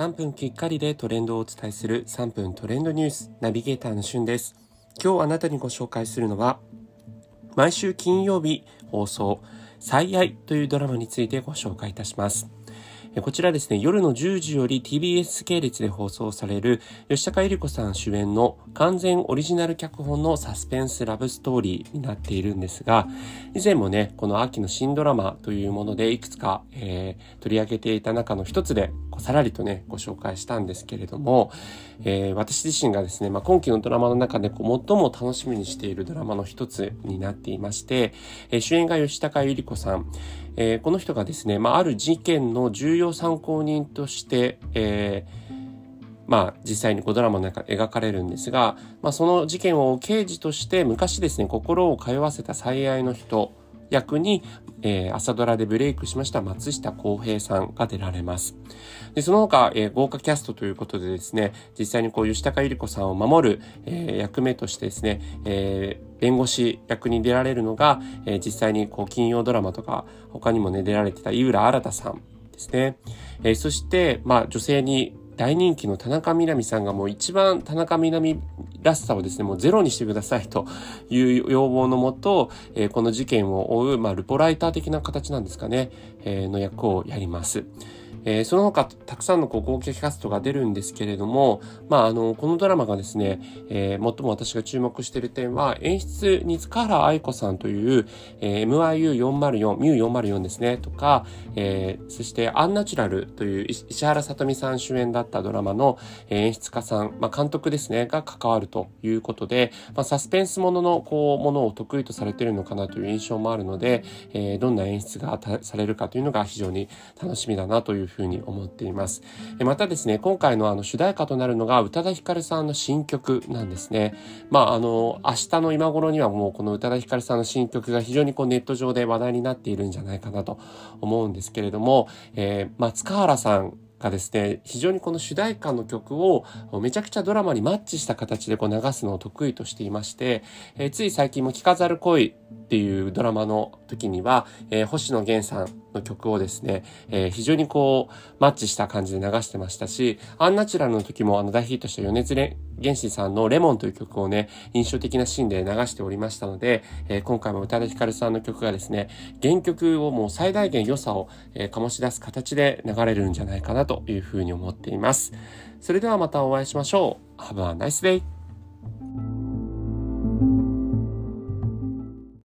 3分きっかりでトレンドをお伝えする3分トレンドニュースナビゲーターのしゅんです。今日あなたにご紹介するのは、毎週金曜日放送、最愛というドラマについてご紹介いたします。こちらですね、夜の10時より TBS 系列で放送される吉高由里子さん主演の完全オリジナル脚本のサスペンスラブストーリーになっているんですが、以前もね、この秋の新ドラマというものでいくつか、えー、取り上げていた中の一つで、さらりとね、ご紹介したんですけれども、えー、私自身がですね、まあ、今期のドラマの中でこう最も楽しみにしているドラマの一つになっていまして、えー、主演が吉高由里子さん、えー、この人がですね、まあ、ある事件の重要参考人として、えー、まあ、実際にこうドラマの中で描かれるんですが、まあ、その事件を刑事として昔ですね、心を通わせた最愛の人役に、えー、朝ドラでブレイクしました松下洸平さんが出られます。で、その他、えー、豪華キャストということでですね、実際にこう吉高由里子さんを守る、えー、役目としてですね、えー、弁護士役に出られるのが、えー、実際にこう金曜ドラマとか他にもね出られてた井浦新さんですね。えー、そして、まあ女性に大人気の田中みな実さんがもう一番田中みな実らしさをですね、もうゼロにしてくださいと いう要望のもと、えー、この事件を追う、まあ、ルポライター的な形なんですかね、えー、の役をやります。えー、その他、たくさんのこう合計キャストが出るんですけれども、まあ、あの、このドラマがですね、えー、最も私が注目している点は、演出に塚原愛子さんという、えー、MIU404、MIU404 ですね、とか、えー、そしてアンナチュラルという石原さとみさん主演だったドラマの演出家さん、まあ、監督ですね、が関わるということで、まあ、サスペンスものの、こう、ものを得意とされているのかなという印象もあるので、えー、どんな演出がされるかというのが非常に楽しみだなというふうに思っています。またですね、今回のあの主題歌となるのが宇多田ヒカルさんの新曲なんですね。まあ、あの、明日の今頃にはもうこの宇多田ヒカルさんの新曲が非常にこうネット上で話題になっているんじゃないかなと思うんですけれども、えー、まあ、塚原さんがですね、非常にこの主題歌の曲をめちゃくちゃドラマにマッチした形でこう流すのを得意としていまして、えー、つい最近も聞かざる恋っていうドラマの時には、えー、星野源さんの曲をですね、えー、非常にこう、マッチした感じで流してましたし、アンナチュラルの時もあの大ヒットした余熱原子さんのレモンという曲をね、印象的なシーンで流しておりましたので、えー、今回も宇多田ヒカルさんの曲がですね、原曲をもう最大限良さを、えー、醸し出す形で流れるんじゃないかなというふうに思っています。それではまたお会いしましょう。Have a nice day!